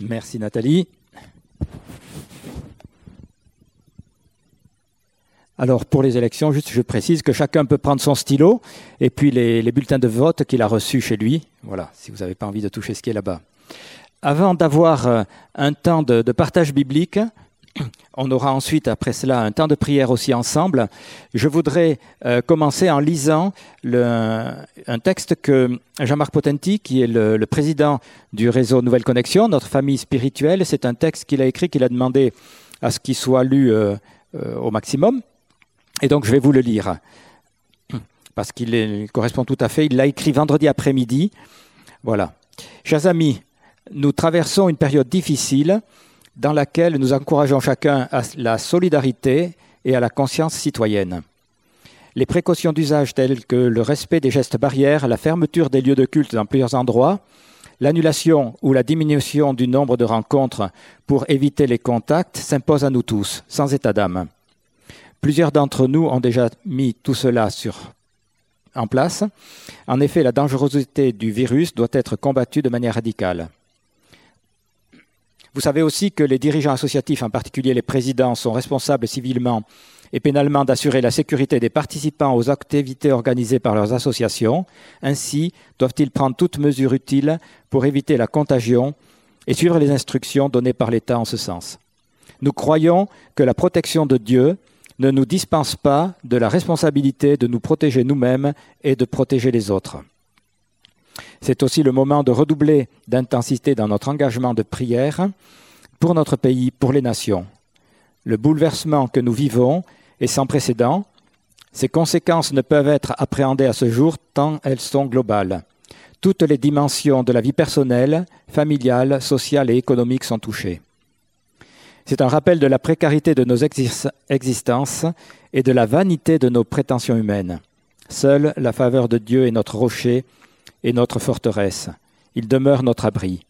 Merci Nathalie. Alors pour les élections, je précise que chacun peut prendre son stylo et puis les, bulletins de vote qu'il a reçus chez lui. Voilà, si vous n'avez pas envie de toucher ce qui est là-bas. Avant d'avoir euh, un temps de, partage biblique, on aura ensuite, après cela, un temps de prière aussi ensemble. Je voudrais euh, commencer en lisant un texte que Jean-Marc Potenti, qui est le, président du réseau Nouvelle Connexion, notre famille spirituelle, c'est un texte qu'il a écrit, qu'il a demandé à ce qu'il soit lu euh, au maximum. Et donc je vais vous le lire, parce qu'il correspond tout à fait. Il l'a écrit vendredi après-midi. Voilà. Chers amis, nous traversons une période difficile dans laquelle nous encourageons chacun à la solidarité et à la conscience citoyenne. Les précautions d'usage telles que le respect des gestes barrières, la fermeture des lieux de culte dans plusieurs endroits, l'annulation ou la diminution du nombre de rencontres pour éviter les contacts s'imposent à nous tous, sans état d'âme. Plusieurs d'entre nous ont déjà mis tout cela en place. En effet, la dangerosité du virus doit être combattue de manière radicale. Vous savez aussi que les dirigeants associatifs, en particulier les présidents, sont responsables civilement et pénalement d'assurer la sécurité des participants aux activités organisées par leurs associations. Ainsi, doivent-ils prendre toutes mesures utiles pour éviter la contagion et suivre les instructions données par l'État en ce sens. Nous croyons que la protection de Dieu ne nous dispense pas de la responsabilité de nous protéger nous-mêmes et de protéger les autres. C'est aussi le moment de redoubler d'intensité dans notre engagement de prière pour notre pays, pour les nations. Le bouleversement que nous vivons est sans précédent. Ses conséquences ne peuvent être appréhendées à ce jour tant elles sont globales. Toutes les dimensions de la vie personnelle, familiale, sociale et économique sont touchées. C'est un rappel de la précarité de nos existences et de la vanité de nos prétentions humaines. Seule la faveur de Dieu est notre rocher et notre forteresse. Il demeure notre abri.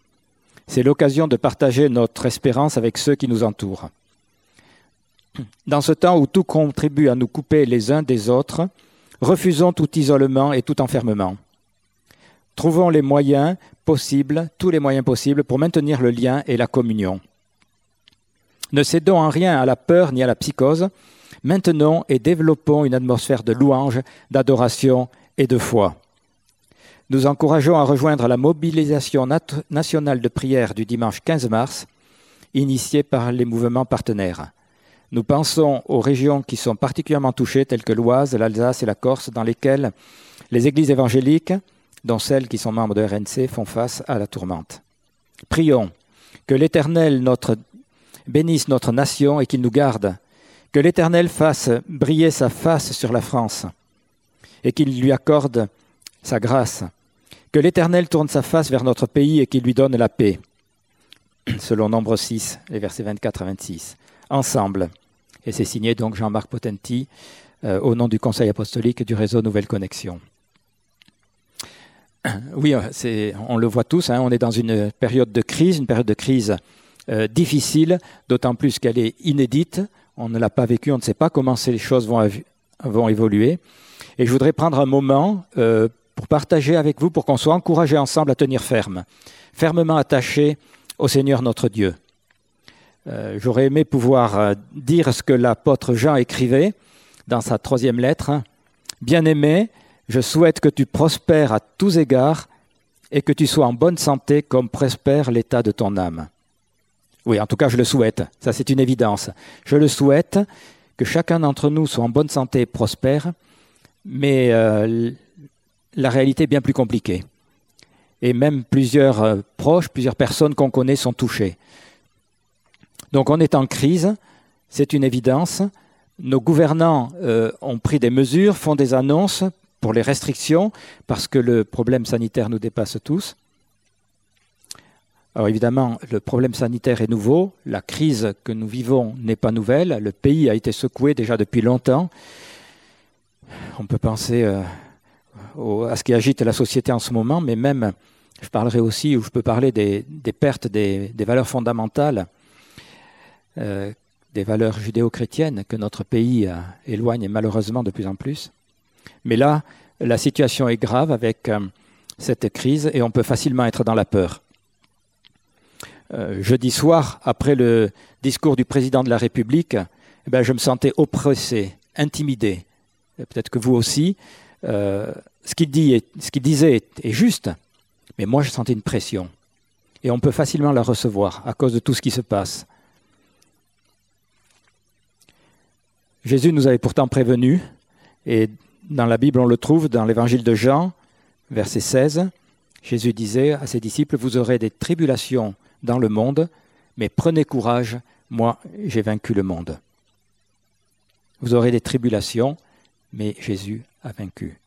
C'est l'occasion de partager notre espérance avec ceux qui nous entourent. Dans ce temps où tout contribue à nous couper les uns des autres, refusons tout isolement et tout enfermement. Trouvons les moyens possibles, tous les moyens possibles pour maintenir le lien et la communion. Ne cédons en rien à la peur ni à la psychose. Maintenons et développons une atmosphère de louange, d'adoration et de foi. Nous encourageons à rejoindre la mobilisation nationale de prière du dimanche 15 mars, initiée par les mouvements partenaires. Nous pensons aux régions qui sont particulièrement touchées, telles que l'Oise, l'Alsace et la Corse, dans lesquelles les églises évangéliques, dont celles qui sont membres de RNC, font face à la tourmente. Prions que l'Éternel, bénisse notre nation et qu'il nous garde. Que l'Éternel fasse briller sa face sur la France et qu'il lui accorde sa grâce. Que l'Éternel tourne sa face vers notre pays et qu'il lui donne la paix. Selon Nombre 6, les versets 24 à 26. Ensemble. Et c'est signé donc Jean-Marc Potenti euh, au nom du Conseil apostolique du réseau Nouvelle Connexion. Oui, on le voit tous, hein, on est dans une période de crise, une période de crise euh, difficile, d'autant plus qu'elle est inédite. On ne l'a pas vécue, on ne sait pas comment ces choses vont, vont évoluer. Et je voudrais prendre un moment euh, pour partager avec vous, pour qu'on soit encouragés ensemble à tenir ferme, fermement attachés au Seigneur notre Dieu. Euh, j'aurais aimé pouvoir dire ce que l'apôtre Jean écrivait dans sa troisième lettre. Bien-aimé, je souhaite que tu prospères à tous égards et que tu sois en bonne santé comme prospère l'état de ton âme. Oui, en tout cas, je le souhaite. Ça, c'est une évidence. Je le souhaite que chacun d'entre nous soit en bonne santé et prospère, mais euh, la réalité est bien plus compliquée. Et même plusieurs euh, proches, plusieurs personnes qu'on connaît sont touchées. Donc on est en crise, c'est une évidence. Nos gouvernants euh, ont pris des mesures, font des annonces pour les restrictions, parce que le problème sanitaire nous dépasse tous. Alors évidemment, le problème sanitaire est nouveau, la crise que nous vivons n'est pas nouvelle, le pays a été secoué déjà depuis longtemps. On peut penser euh, à ce qui agite la société en ce moment, mais même, je parlerai aussi, ou je peux parler des, pertes des, valeurs fondamentales, euh, des valeurs judéo-chrétiennes que notre pays euh, éloigne malheureusement de plus en plus. Mais là, la situation est grave avec cette crise et on peut facilement être dans la peur. euh, jeudi soir, après le discours du président de la République, eh ben, je me sentais oppressé, intimidé. Peut-être que vous aussi. Euh, ce qu'il disait est, juste, mais moi je sentais une pression. Et on peut facilement la recevoir à cause de tout ce qui se passe. Jésus nous avait pourtant prévenu, et dans la Bible on le trouve dans l'évangile de Jean, verset 16, Jésus disait à ses disciples, vous aurez des tribulations dans le monde, mais prenez courage, moi j'ai vaincu le monde. Vous aurez des tribulations, mais Jésus a vaincu.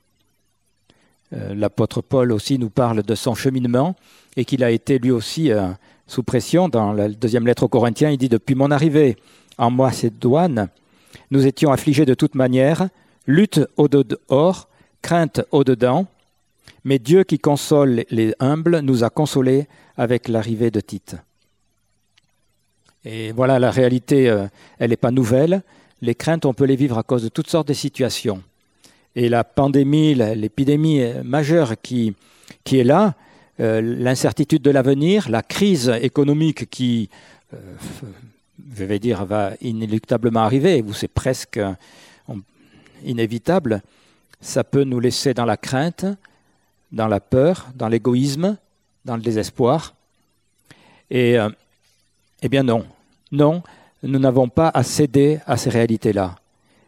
Euh, l'apôtre Paul aussi nous parle de son cheminement et qu'il a été lui aussi euh, sous pression. Dans la deuxième lettre aux Corinthiens, il dit Depuis mon arrivée en Macédoine, nous étions affligés de toute manière, lutte au dehors, crainte au dedans, mais Dieu qui console les humbles nous a consolés avec l'arrivée de Tite. Et voilà, la réalité, euh, elle n'est pas nouvelle. Les craintes, on peut les vivre à cause de toutes sortes de situations. Et la pandémie, l'épidémie majeure qui, est là, euh, l'incertitude de l'avenir, la crise économique qui, euh, je vais dire, va inéluctablement arriver, ou c'est presque inévitable, ça peut nous laisser dans la crainte, dans la peur, dans l'égoïsme, dans le désespoir. Et euh, eh bien non, non, nous n'avons pas à céder à ces réalités-là.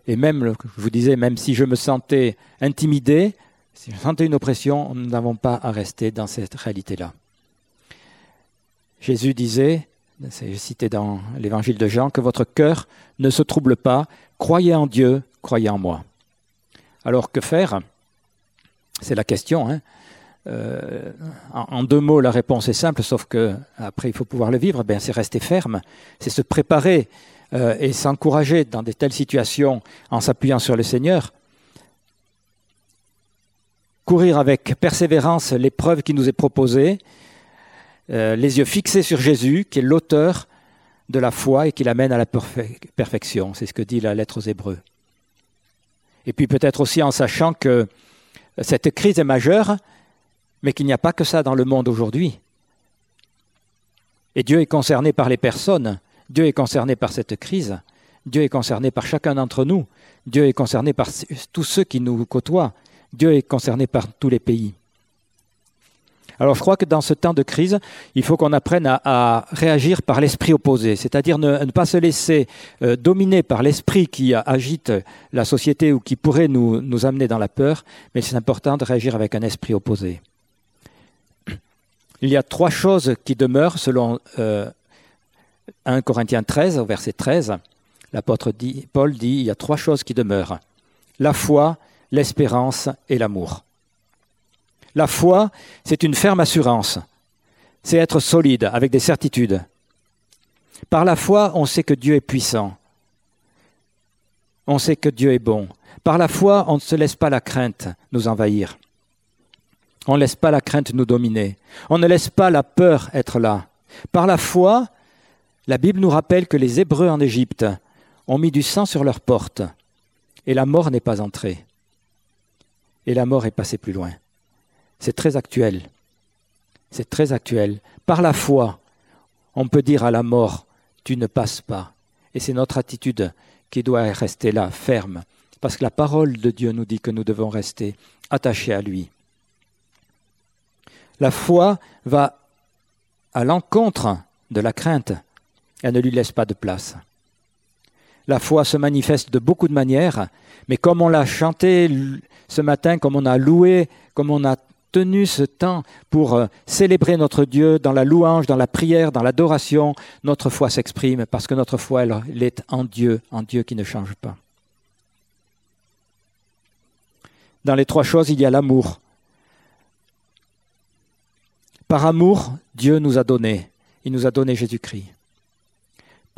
Et même, je vous disais, même si je me sentais intimidé, si je sentais une oppression, nous n'avons pas à rester dans cette réalité-là. Jésus disait, c'est cité dans l'évangile de Jean, que votre cœur ne se trouble pas, croyez en Dieu, croyez en moi. Alors que faire? C'est la question. Hein euh, en, deux mots, la réponse est simple, sauf que après il faut pouvoir le vivre. Ben, c'est rester ferme, c'est se préparer euh, et s'encourager dans de telles situations en s'appuyant sur le Seigneur. Courir avec persévérance l'épreuve qui nous est proposée, euh, les yeux fixés sur Jésus, qui est l'auteur de la foi et qui l'amène à la perfection. C'est ce que dit la lettre aux Hébreux. Et puis peut-être aussi en sachant que cette crise est majeure, mais qu'il n'y a pas que ça dans le monde aujourd'hui. Et Dieu est concerné par les personnes, Dieu est concerné par cette crise, Dieu est concerné par chacun d'entre nous, Dieu est concerné par tous ceux qui nous côtoient, Dieu est concerné par tous les pays. Alors je crois que dans ce temps de crise, il faut qu'on apprenne à, réagir par l'esprit opposé, c'est-à-dire ne, pas se laisser euh, dominer par l'esprit qui agite la société ou qui pourrait nous, nous amener dans la peur, mais c'est important de réagir avec un esprit opposé. Il y a trois choses qui demeurent selon 1 euh, Corinthiens 13, au verset 13. L'apôtre Paul dit, il y a trois choses qui demeurent. La foi, l'espérance et l'amour. La foi, c'est une ferme assurance. C'est être solide, avec des certitudes. Par la foi, on sait que Dieu est puissant. On sait que Dieu est bon. Par la foi, on ne se laisse pas la crainte nous envahir. On ne laisse pas la crainte nous dominer. On ne laisse pas la peur être là. Par la foi, la Bible nous rappelle que les Hébreux en Égypte ont mis du sang sur leurs portes et la mort n'est pas entrée. Et la mort est passée plus loin. C'est très actuel. C'est très actuel. Par la foi, on peut dire à la mort, tu ne passes pas. Et c'est notre attitude qui doit rester là, ferme, parce que la parole de Dieu nous dit que nous devons rester attachés à lui. La foi va à l'encontre de la crainte. Elle ne lui laisse pas de place. La foi se manifeste de beaucoup de manières, mais comme on l'a chanté ce matin, comme on a loué, comme on a tenu ce temps pour euh, célébrer notre Dieu dans la louange, dans la prière, dans l'adoration, notre foi s'exprime parce que notre foi, elle, est en Dieu, en Dieu qui ne change pas. Dans les trois choses, il y a l'amour. Par amour, Dieu nous a donné. Il nous a donné Jésus-Christ.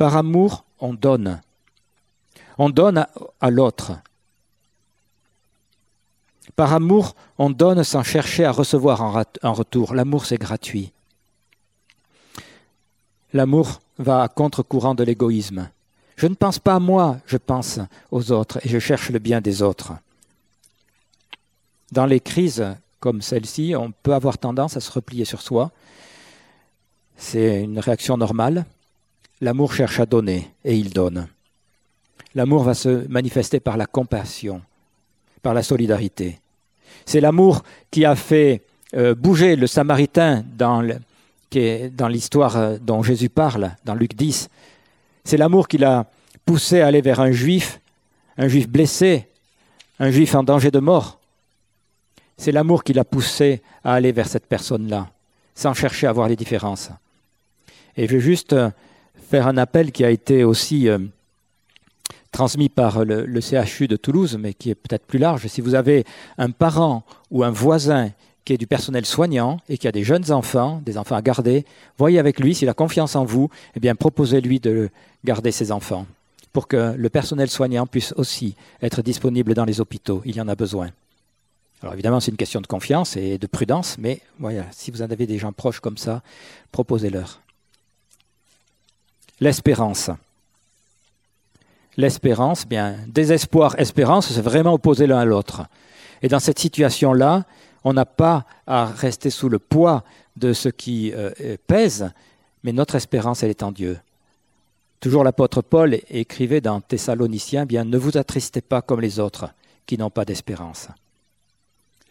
Par amour, on donne. On donne à, l'autre. Par amour, on donne sans chercher à recevoir en, retour. L'amour, c'est gratuit. L'amour va à contre-courant de l'égoïsme. Je ne pense pas à moi, je pense aux autres et je cherche le bien des autres. Dans les crises comme celle-ci, on peut avoir tendance à se replier sur soi. c'est une réaction normale. L'amour cherche à donner et il donne. L'amour va se manifester par la compassion, par la solidarité. C'est l'amour qui a fait euh, bouger le Samaritain dans, l'histoire euh, dont Jésus parle, dans Luc 10. C'est l'amour qui l'a poussé à aller vers un juif, un juif blessé, un juif en danger de mort. C'est l'amour qui l'a poussé à aller vers cette personne-là, sans chercher à voir les différences. Et je veux juste euh, faire un appel qui a été aussi transmis par le, le, CHU de Toulouse, mais qui est peut-être plus large. Si vous avez un parent ou un voisin qui est du personnel soignant et qui a des jeunes enfants, des enfants à garder, voyez avec lui s'il a confiance en vous, eh bien proposez-lui de garder ses enfants pour que le personnel soignant puisse aussi être disponible dans les hôpitaux. Il y en a besoin. Alors évidemment, c'est une question de confiance et de prudence, mais voilà, si vous en avez des gens proches comme ça, proposez-leur. L'espérance. L'espérance, bien, désespoir, espérance, c'est vraiment opposé l'un à l'autre. Et dans cette situation-là, on n'a pas à rester sous le poids de ce qui euh, pèse, mais notre espérance, elle est en Dieu. Toujours l'apôtre Paul écrivait dans Thessaloniciens, bien, ne vous attristez pas comme les autres qui n'ont pas d'espérance.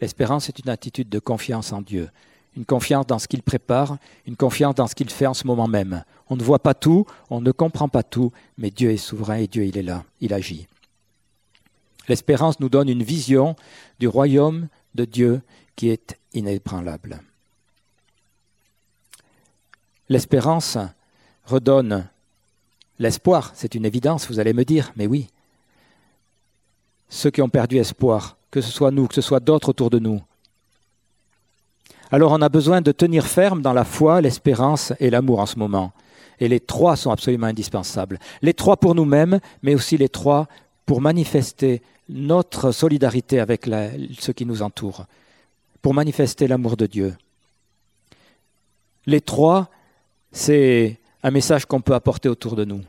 L'espérance est une attitude de confiance en Dieu, une confiance dans ce qu'il prépare, une confiance dans ce qu'il fait en ce moment même. On ne voit pas tout, on ne comprend pas tout, mais Dieu est souverain et Dieu, il est là, il agit. L'espérance nous donne une vision du royaume de Dieu qui est inébranlable. L'espérance redonne l'espoir, c'est une évidence, vous allez me dire, mais oui. Ceux qui ont perdu espoir, que ce soit nous, que ce soit d'autres autour de nous. Alors on a besoin de tenir ferme dans la foi, l'espérance et l'amour en ce moment. Et les trois sont absolument indispensables. Les trois pour nous-mêmes, mais aussi les trois pour manifester notre solidarité avec ceux qui nous entourent pour manifester l'amour de Dieu. Les trois, c'est un message qu'on peut apporter autour de nous.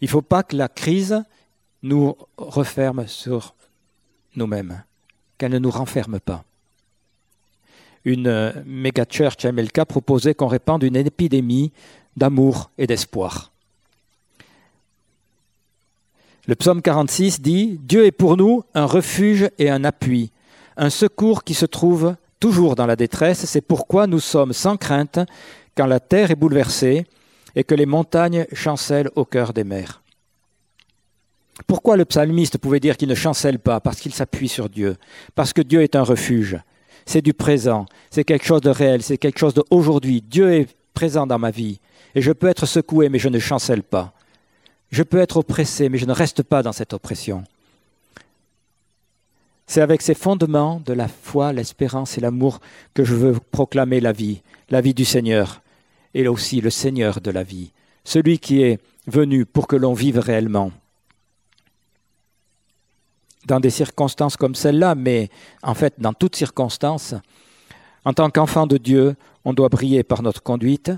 Il ne faut pas que la crise nous referme sur nous-mêmes, qu'elle ne nous renferme pas. Une méga church MLK proposait qu'on répande une épidémie d'amour et d'espoir. Le psaume 46 dit Dieu est pour nous un refuge et un appui, un secours qui se trouve toujours dans la détresse. C'est pourquoi nous sommes sans crainte quand la terre est bouleversée et que les montagnes chancellent au cœur des mers. Pourquoi le psalmiste pouvait dire qu'il ne chancelle pas? Parce qu'il s'appuie sur Dieu, parce que Dieu est un refuge. C'est du présent, c'est quelque chose de réel, c'est quelque chose d'aujourd'hui. Dieu est présent dans ma vie et je peux être secoué mais je ne chancelle pas. Je peux être oppressé, mais je ne reste pas dans cette oppression. C'est avec ces fondements de la foi, l'espérance et l'amour que je veux proclamer la vie, la vie du Seigneur, et aussi le Seigneur de la vie, celui qui est venu pour que l'on vive réellement. Dans des circonstances comme celle-là, mais en fait dans toutes circonstances, en tant qu'enfant de Dieu, on doit briller par notre conduite.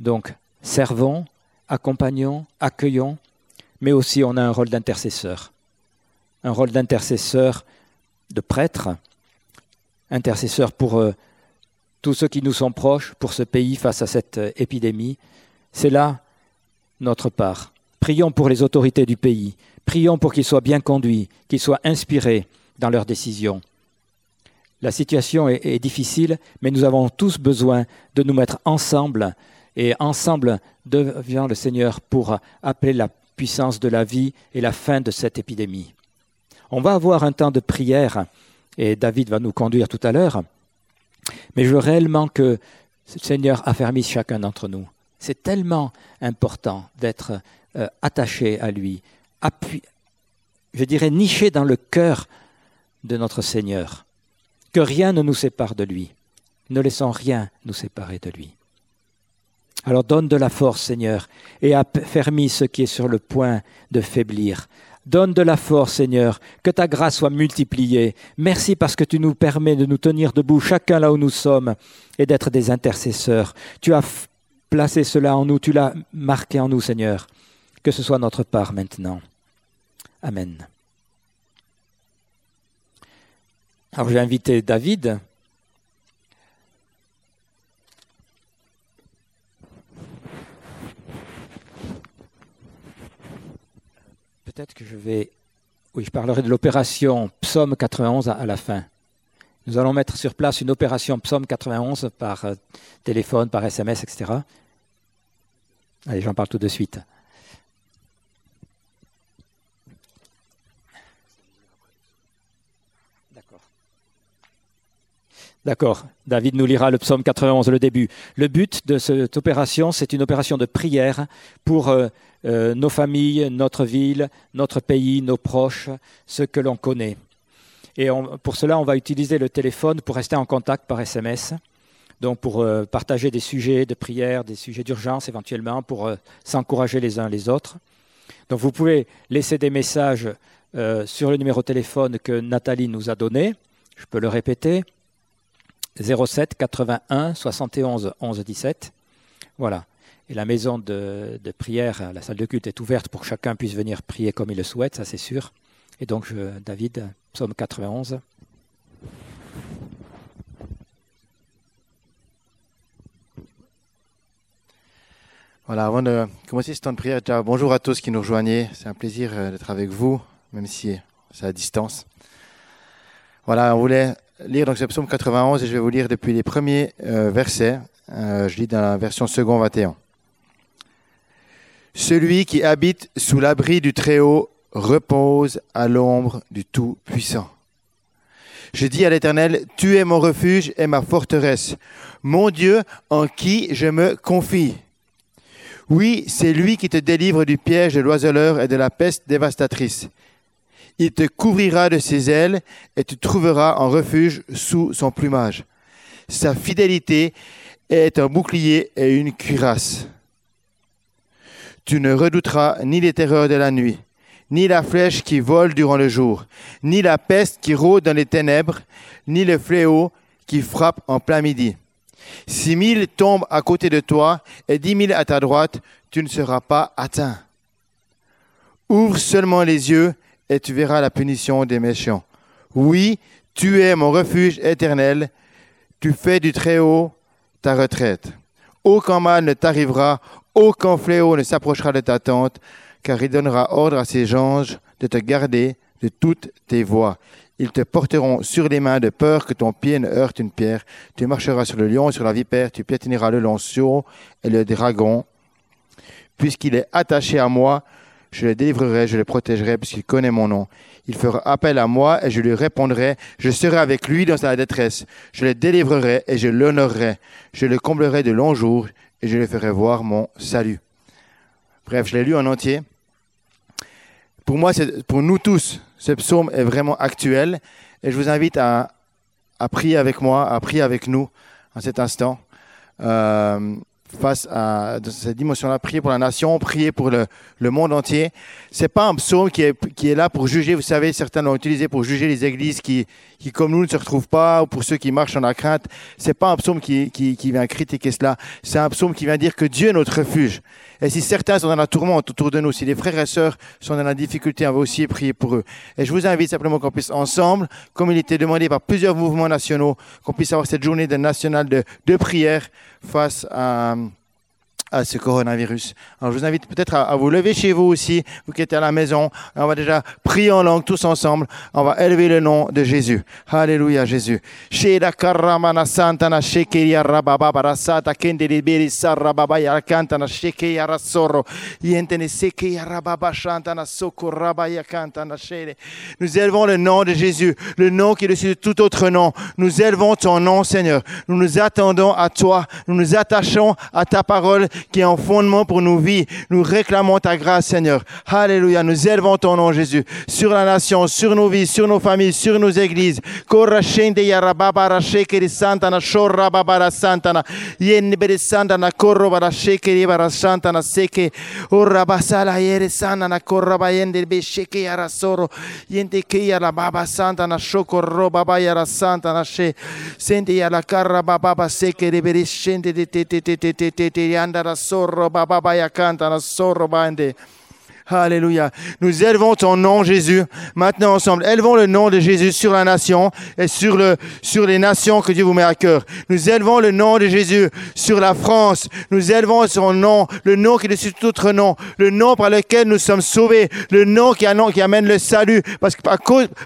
Donc, servons, accompagnons, accueillons, mais aussi on a un rôle d'intercesseur. Un rôle d'intercesseur, de prêtre, intercesseur pour euh, tous ceux qui nous sont proches, pour ce pays face à cette euh, épidémie. C'est là notre part. Prions pour les autorités du pays. Prions pour qu'ils soient bien conduits, qu'ils soient inspirés dans leurs décisions. La situation est, difficile, mais nous avons tous besoin de nous mettre ensemble et ensemble devant le Seigneur pour appeler la puissance de la vie et la fin de cette épidémie. On va avoir un temps de prière et David va nous conduire tout à l'heure, mais je veux réellement que le Seigneur affermisse chacun d'entre nous. C'est tellement important d'être euh, attaché à lui, je dirais niché dans le cœur de notre Seigneur, que rien ne nous sépare de lui. Ne laissons rien nous séparer de lui. Alors donne de la force, Seigneur, et affermis ce qui est sur le point de faiblir. Donne de la force, Seigneur, que ta grâce soit multipliée. Merci parce que tu nous permets de nous tenir debout, chacun là où nous sommes, et d'être des intercesseurs. Tu as placé cela en nous, tu l'as marqué en nous, Seigneur. Que ce soit notre part maintenant. Amen. Alors j'ai invité David. Peut-être que je vais... Oui, je parlerai de l'opération Psaume 91 à la fin. Nous allons mettre sur place une opération Psaume 91 par euh, téléphone, par SMS, etc. Allez, j'en parle tout de suite. D'accord. David nous lira le psaume 91, le début. Le but de cette opération, c'est une opération de prière pour euh, euh, nos familles, notre ville, notre pays, nos proches, ceux que l'on connaît. Et pour cela, on va utiliser le téléphone pour rester en contact par SMS, donc pour euh, partager des sujets de prière, des sujets d'urgence éventuellement, pour s'encourager les uns les autres. Donc vous pouvez laisser des messages sur le numéro de téléphone que Nathalie nous a donné. Je peux le répéter. 07 81 71 11 17. Voilà. Et la maison de, prière, la salle de culte est ouverte pour que chacun puisse venir prier comme il le souhaite, ça c'est sûr. Et donc, je, David, psaume 91. Voilà, avant de commencer ce temps de prière, bonjour à tous qui nous rejoignez. C'est un plaisir euh, d'être avec vous, même si c'est à distance. Voilà, on voulait lire donc ce psaume 91 et je vais vous lire depuis les premiers euh, versets. Euh, je lis dans la version second 21. Celui qui habite sous l'abri du Très-Haut repose à l'ombre du Tout-Puissant. Je dis à l'Éternel, tu es mon refuge et ma forteresse, mon Dieu en qui je me confie. Oui, c'est lui qui te délivre du piège de l'oiseleur et de la peste dévastatrice. Il te couvrira de ses ailes et tu trouveras un refuge sous son plumage. Sa fidélité est un bouclier et une cuirasse. Tu ne redouteras ni les terreurs de la nuit, ni la flèche qui vole durant le jour, ni la peste qui rôde dans les ténèbres, ni le fléau qui frappe en plein midi. Si mille tombent à côté de toi et dix mille à ta droite, tu ne seras pas atteint. Ouvre seulement les yeux et tu verras la punition des méchants. Oui, tu es mon refuge éternel, tu fais du Très-Haut ta retraite. Aucun mal ne t'arrivera, aucun fléau ne s'approchera de ta tente, car il donnera ordre à ses anges de te garder de toutes tes voies. Ils te porteront sur les mains de peur que ton pied ne heurte une pierre. Tu marcheras sur le lion et sur la vipère, tu piétineras le lanceau et le dragon. Puisqu'il est attaché à moi, je le délivrerai, je le protégerai, puisqu'il connaît mon nom. Il fera appel à moi et je lui répondrai. Je serai avec lui dans sa détresse. Je le délivrerai et je l'honorerai. Je le comblerai de longs jours et je lui ferai voir mon salut. Bref, je l'ai lu en entier. Pour moi, pour nous tous, ce psaume est vraiment actuel et je vous invite à, à prier avec moi, à prier avec nous en cet instant. Euh, face à cette dimension-là, prier pour la nation, prier pour le, le monde entier. C'est pas un psaume qui est, qui est là pour juger. Vous savez, certains l'ont utilisé pour juger les églises qui, qui, comme nous, ne se retrouvent pas, ou pour ceux qui marchent en la crainte. C'est pas un psaume qui, qui, qui vient critiquer cela. C'est un psaume qui vient dire que Dieu est notre refuge. Et si certains sont dans la tourmente autour de nous, si les frères et sœurs sont dans la difficulté, on va aussi prier pour eux. Et je vous invite simplement qu'on puisse ensemble, comme il était demandé par plusieurs mouvements nationaux, qu'on puisse avoir cette journée nationale de, de prière face à, à ce coronavirus. Alors je vous invite peut-être à, vous lever chez vous aussi, vous qui êtes à la maison. On va déjà prier en langue tous ensemble. On va élever le nom de Jésus. Alléluia Jésus. Nous élevons le nom de Jésus, le nom qui est dessus de tout autre nom. Nous élevons ton nom Seigneur. Nous nous attendons à toi. Nous nous attachons à ta parole qui est un fondement pour nos vies. Nous réclamons ta grâce, Seigneur. Alléluia. Nous élevons ton nom, Jésus, sur la nation, sur nos vies, sur nos familles, sur nos églises. nassorro papapaya canta sorro bandi. Alléluia. Nous élevons ton nom, Jésus. Maintenant, ensemble, élevons le nom de Jésus sur la nation et sur, le, sur les nations que Dieu vous met à cœur. Nous élevons le nom de Jésus sur la France. Nous élevons son nom, le nom qui est dessus tout autre nom, le nom par lequel nous sommes sauvés, le nom qui, qui amène le salut. Parce que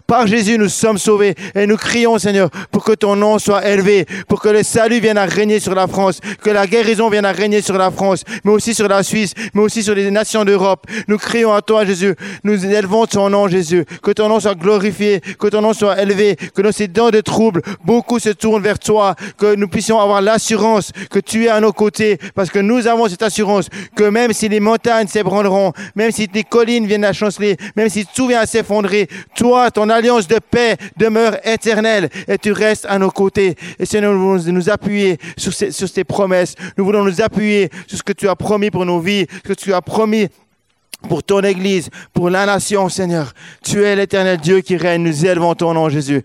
par, Jésus, nous sommes sauvés. Et nous crions, Seigneur, pour que ton nom soit élevé, pour que le salut vienne à régner sur la France, que la guérison vienne à régner sur la France, mais aussi sur la Suisse, mais aussi sur les nations d'Europe. Crions à toi, Jésus. Nous élevons ton nom, Jésus. Que ton nom soit glorifié, que ton nom soit élevé, que dans ces dents de troubles, beaucoup se tournent vers toi, que nous puissions avoir l'assurance que tu es à nos côtés, parce que nous avons cette assurance que même si les montagnes s'ébranleront, même si les collines viennent à chanceler, même si tout vient à s'effondrer, toi, ton alliance de paix demeure éternelle et tu restes à nos côtés. Et Seigneur, nous voulons nous appuyer sur ces, sur ces promesses. Nous voulons nous appuyer sur ce que tu as promis pour nos vies, ce que tu as promis pour ton Église, pour la nation, Seigneur. Tu es l'éternel Dieu qui règne. Nous élevons ton nom, Jésus.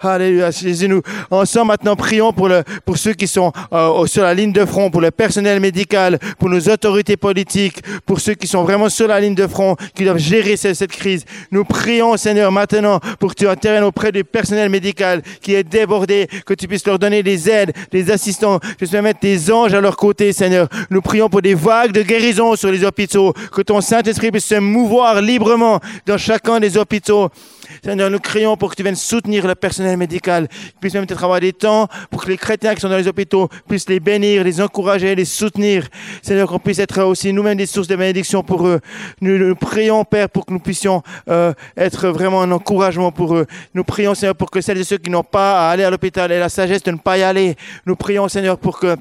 Alléluia, Jésus. Nous ensemble maintenant prions pour ceux qui sont euh, sur la ligne de front, pour le personnel médical, pour nos autorités politiques, pour ceux qui sont vraiment sur la ligne de front, qui doivent gérer cette, crise. Nous prions, Seigneur, maintenant pour que tu interviennes auprès du personnel médical qui est débordé, que tu puisses leur donner des aides, des assistants, que tu puisses mettre tes anges à leur côté, Seigneur. Nous prions pour des vagues de guérison sur les hôpitaux, que ton Saint-Esprit puisse se mouvoir librement dans chacun des hôpitaux. Seigneur, nous crions pour que tu viennes soutenir le personnel médical, puisse même peut-être avoir des temps pour que les chrétiens qui sont dans les hôpitaux puissent les bénir, les encourager, les soutenir. Seigneur, qu'on puisse être aussi nous-mêmes des sources de bénédiction pour eux. Nous, prions, Père, pour que nous puissions euh, être vraiment un encouragement pour eux. Nous prions, Seigneur, pour que celles et ceux qui n'ont pas à aller à l'hôpital aient la sagesse de ne pas y aller. Nous prions, Seigneur, pour que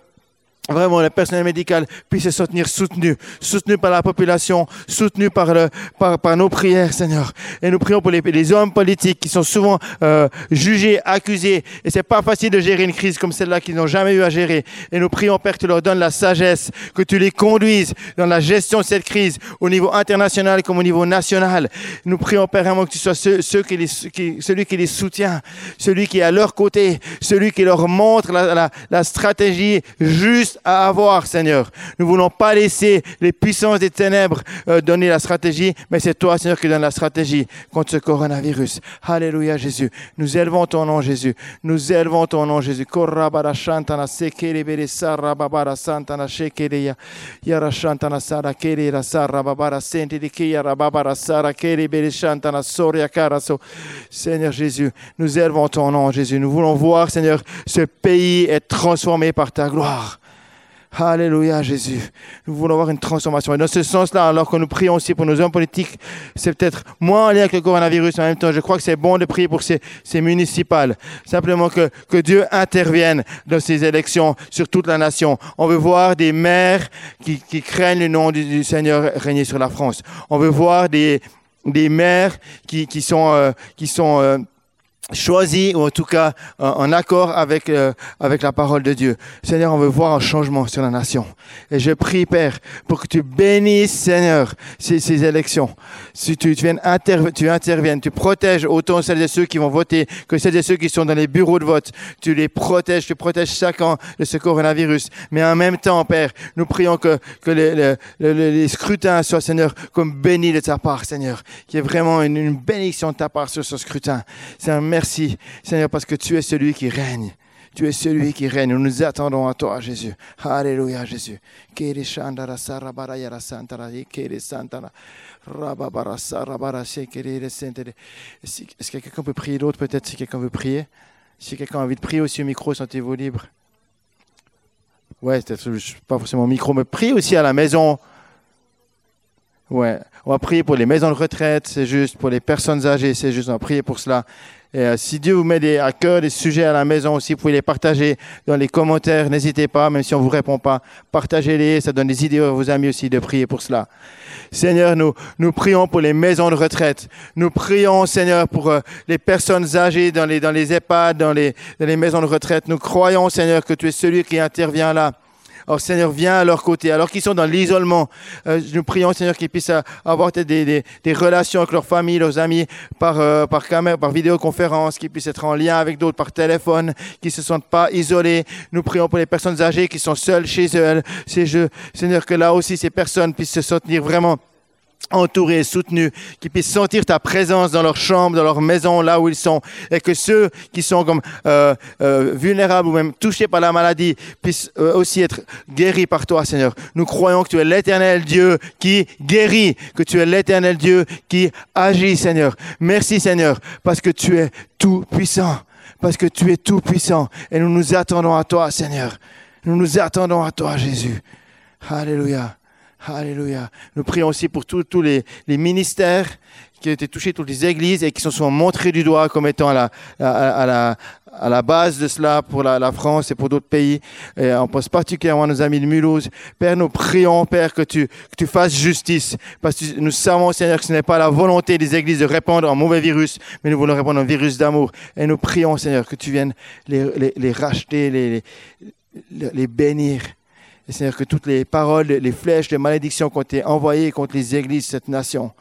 Vraiment, le personnel médical puisse se tenir soutenu, soutenu par la population, soutenu par, le, par, par nos prières, Seigneur. Et nous prions pour les, les hommes politiques qui sont souvent euh, jugés, accusés. Et c'est pas facile de gérer une crise comme celle-là qu'ils n'ont jamais eu à gérer. Et nous prions, Père, que tu leur donnes la sagesse, que tu les conduises dans la gestion de cette crise au niveau international comme au niveau national. Nous prions, Père, vraiment que tu sois ceux, ceux qui qui, celui qui les soutient, celui qui est à leur côté, celui qui leur montre la, la, la stratégie juste à avoir, Seigneur. Nous ne voulons pas laisser les puissances des ténèbres euh, donner la stratégie, mais c'est toi, Seigneur, qui donne la stratégie contre ce coronavirus. Alléluia, Jésus. Nous élevons ton nom, Jésus. Nous élevons ton nom, Jésus. Seigneur Jésus, nous élevons ton nom, Jésus. Nous voulons voir, Seigneur, ce pays être transformé par ta gloire. Alléluia, Jésus. Nous voulons avoir une transformation. Et dans ce sens-là, alors que nous prions aussi pour nos hommes politiques, c'est peut-être moins en lien avec le coronavirus, en même temps, je crois que c'est bon de prier pour ces, ces municipales. Simplement que, Dieu intervienne dans ces élections sur toute la nation. On veut voir des maires qui, craignent le nom du, du Seigneur régner sur la France. On veut voir des, des maires qui, qui sont, euh, qui sont euh, choisi ou en tout cas en accord avec euh, avec la parole de Dieu. Seigneur, on veut voir un changement sur la nation. Et je prie Père pour que tu bénisses Seigneur ces, ces élections. Si tu, tu viennes tu interviennes, tu protèges autant celles et ceux qui vont voter que celles et ceux qui sont dans les bureaux de vote. Tu les protèges, tu protèges chacun de ce coronavirus. Mais en même temps, Père, nous prions que que les, les, les, les scrutins soient Seigneur comme bénis de ta part, Seigneur. Qu'il y ait vraiment une, une bénédiction de ta part sur ce scrutin. C'est un merci, Seigneur, parce que tu es celui qui règne. Tu es celui qui règne. Nous nous attendons à toi, Jésus. Alléluia, Jésus. Est-ce que quelqu'un peut prier d'autre Peut-être si quelqu'un veut prier? Si quelqu'un a envie de prier aussi au micro, sentez-vous libre. Ouais, peut-être pas forcément au micro, mais priez aussi à la maison. Ouais, on va prier pour les maisons de retraite, c'est juste, pour les personnes âgées, c'est juste, on va prier pour cela. Et euh, si Dieu vous met des, à cœur des sujets à la maison aussi, vous pouvez les partager dans les commentaires. N'hésitez pas, même si on vous répond pas, partagez-les. Ça donne des idées à vos amis aussi de prier pour cela. Seigneur, nous, nous prions pour les maisons de retraite. Nous prions, Seigneur, pour euh, les personnes âgées dans les, dans les EHPAD, dans les, dans les maisons de retraite. Nous croyons, Seigneur, que tu es celui qui intervient là Alors Seigneur, viens à leur côté, alors qu'ils sont dans l'isolement. Euh, nous prions Seigneur qu'ils puissent avoir des, des, des, relations avec leur famille, leurs amis, par, euh, par caméra, par vidéoconférence, qu'ils puissent être en lien avec d'autres par téléphone, qu'ils se sentent pas isolés. Nous prions pour les personnes âgées qui sont seules chez elles. Seigneur, que là aussi ces personnes puissent se sentir vraiment entourés, soutenus, qu'ils puissent sentir ta présence dans leur chambre, dans leur maison, là où ils sont, et que ceux qui sont comme euh, euh, vulnérables ou même touchés par la maladie puissent euh, aussi être guéris par toi, Seigneur. Nous croyons que tu es l'éternel Dieu qui guérit, que tu es l'éternel Dieu qui agit, Seigneur. Merci, Seigneur, parce que tu es tout puissant, parce que tu es tout puissant, et nous nous attendons à toi, Seigneur. Nous nous attendons à toi, Jésus. Alléluia. Alléluia. Nous prions aussi pour tous les, ministères qui ont été touchés, toutes les églises et qui se sont montrés du doigt comme étant à la, à, la, base de cela pour la, France et pour d'autres pays. Et on pense particulièrement à nos amis de Mulhouse. Père, nous prions, Père, que tu, que tu fasses justice. Parce que nous savons, Seigneur, que ce n'est pas la volonté des églises de répandre un mauvais virus, mais nous voulons répandre un virus d'amour. Et nous prions, Seigneur, que tu viennes les, les, racheter, les, les bénir et Seigneur, que toutes les paroles, les flèches, les malédictions qui ont été envoyées contre les églises de cette nation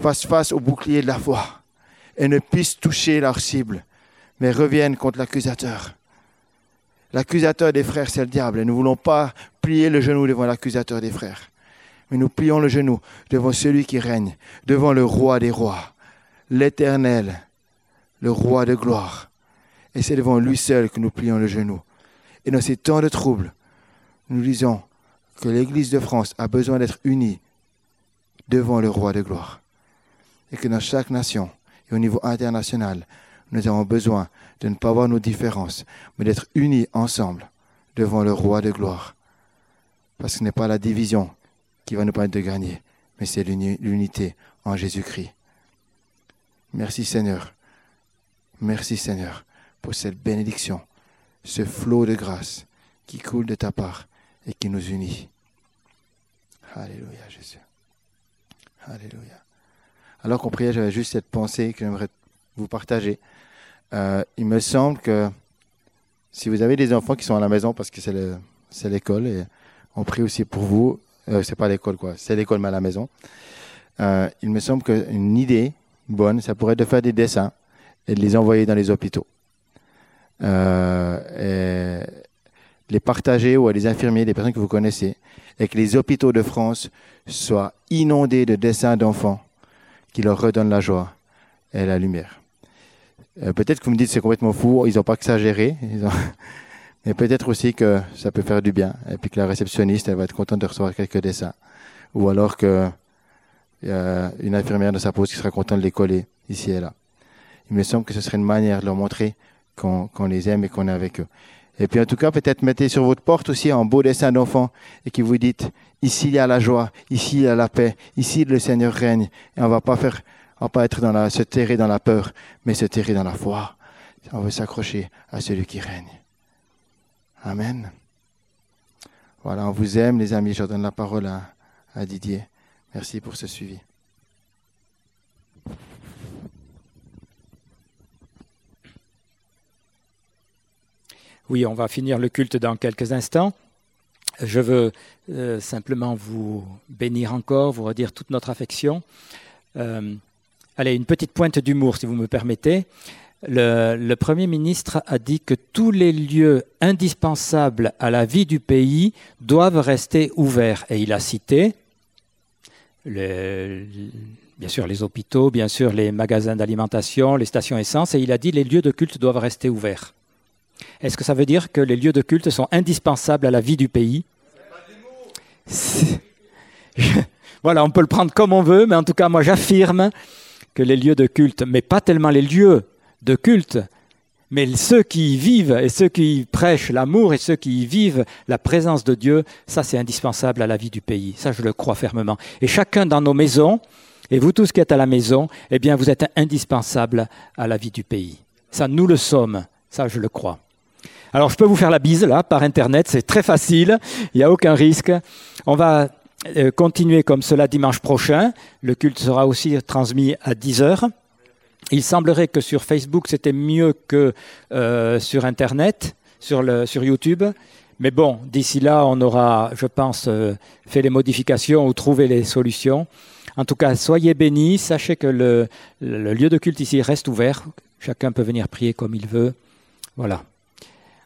fassent face au bouclier de la foi et ne puissent toucher leur cible, mais reviennent contre l'accusateur. L'accusateur des frères, c'est le diable. Et nous ne voulons pas plier le genou devant l'accusateur des frères. Mais nous plions le genou devant celui qui règne, devant le roi des rois, l'éternel, le roi de gloire. Et c'est devant lui seul que nous plions le genou. Et dans ces temps de troubles, nous disons que l'Église de France a besoin d'être unie devant le roi de gloire. Et que dans chaque nation et au niveau international, nous avons besoin de ne pas avoir nos différences, mais d'être unis ensemble devant le roi de gloire. Parce que ce n'est pas la division qui va nous permettre de gagner, mais c'est l'unité en Jésus-Christ. Merci Seigneur. Merci Seigneur pour cette bénédiction, ce flot de grâce qui coule de ta part et qui nous unit. Alléluia, Jésus. Alléluia. Alors qu'on priait, j'avais juste cette pensée que j'aimerais vous partager. Euh, il me semble que si vous avez des enfants qui sont à la maison, parce que c'est l'école, et on prie aussi pour vous, euh, c'est pas l'école quoi, c'est l'école mais à la maison. Euh, il me semble qu'une idée bonne, ça pourrait être de faire des dessins et de les envoyer dans les hôpitaux. Les partager ou à des infirmiers, des personnes que vous connaissez, et que les hôpitaux de France soient inondés de dessins d'enfants qui leur redonnent la joie et la lumière. Euh, peut-être que vous me dites c'est complètement fou, ils n'ont pas que ça à gérer, mais peut-être aussi que ça peut faire du bien, et puis que la réceptionniste elle va être contente de recevoir quelques dessins, ou alors que a une infirmière de sa pause qui sera contente de les coller ici et là. Il me semble que ce serait une manière de leur montrer qu'on les aime et qu'on est avec eux. Et puis en tout cas, peut-être mettez sur votre porte aussi un beau dessin d'enfant et qui vous dites, ici il y a la joie, ici il y a la paix, ici le Seigneur règne. Et on va pas faire, on va pas être dans la, se terrer dans la peur, mais se terrer dans la foi. On veut s'accrocher à celui qui règne. Amen. Voilà, on vous aime les amis. Je donne la parole à, à Didier. Merci pour ce suivi. Oui, on va finir le culte dans quelques instants. Je veux euh, simplement vous bénir encore, vous redire toute notre affection. Euh, allez, une petite pointe d'humour, si vous me permettez. Le, Premier ministre a dit que tous les lieux indispensables à la vie du pays doivent rester ouverts. Et il a cité, bien sûr, les hôpitaux, bien sûr, les magasins d'alimentation, les stations essence, et il a dit les lieux de culte doivent rester ouverts. Est-ce que ça veut dire que les lieux de culte sont indispensables à la vie du pays Voilà, on peut le prendre comme on veut, mais en tout cas, moi j'affirme que les lieux de culte, mais pas tellement les lieux de culte, mais ceux qui y vivent et ceux qui prêchent l'amour et ceux qui y vivent la présence de Dieu, ça c'est indispensable à la vie du pays. Ça je le crois fermement. Et chacun dans nos maisons, et vous tous qui êtes à la maison, eh bien vous êtes indispensables à la vie du pays. Ça nous le sommes, ça, je le crois. Alors, je peux vous faire la bise là, par Internet, c'est très facile, il n'y a aucun risque. On va euh, continuer comme cela dimanche prochain. Le culte sera aussi transmis à 10h. Il semblerait que sur Facebook, c'était mieux que euh, sur Internet, sur, le, sur YouTube. Mais bon, d'ici là, on aura, je pense, euh, fait les modifications ou trouvé les solutions. En tout cas, soyez bénis. Sachez que le lieu de culte ici reste ouvert. Chacun peut venir prier comme il veut. Voilà.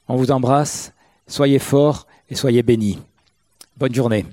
On vous embrasse, soyez forts et soyez bénis. Bonne journée.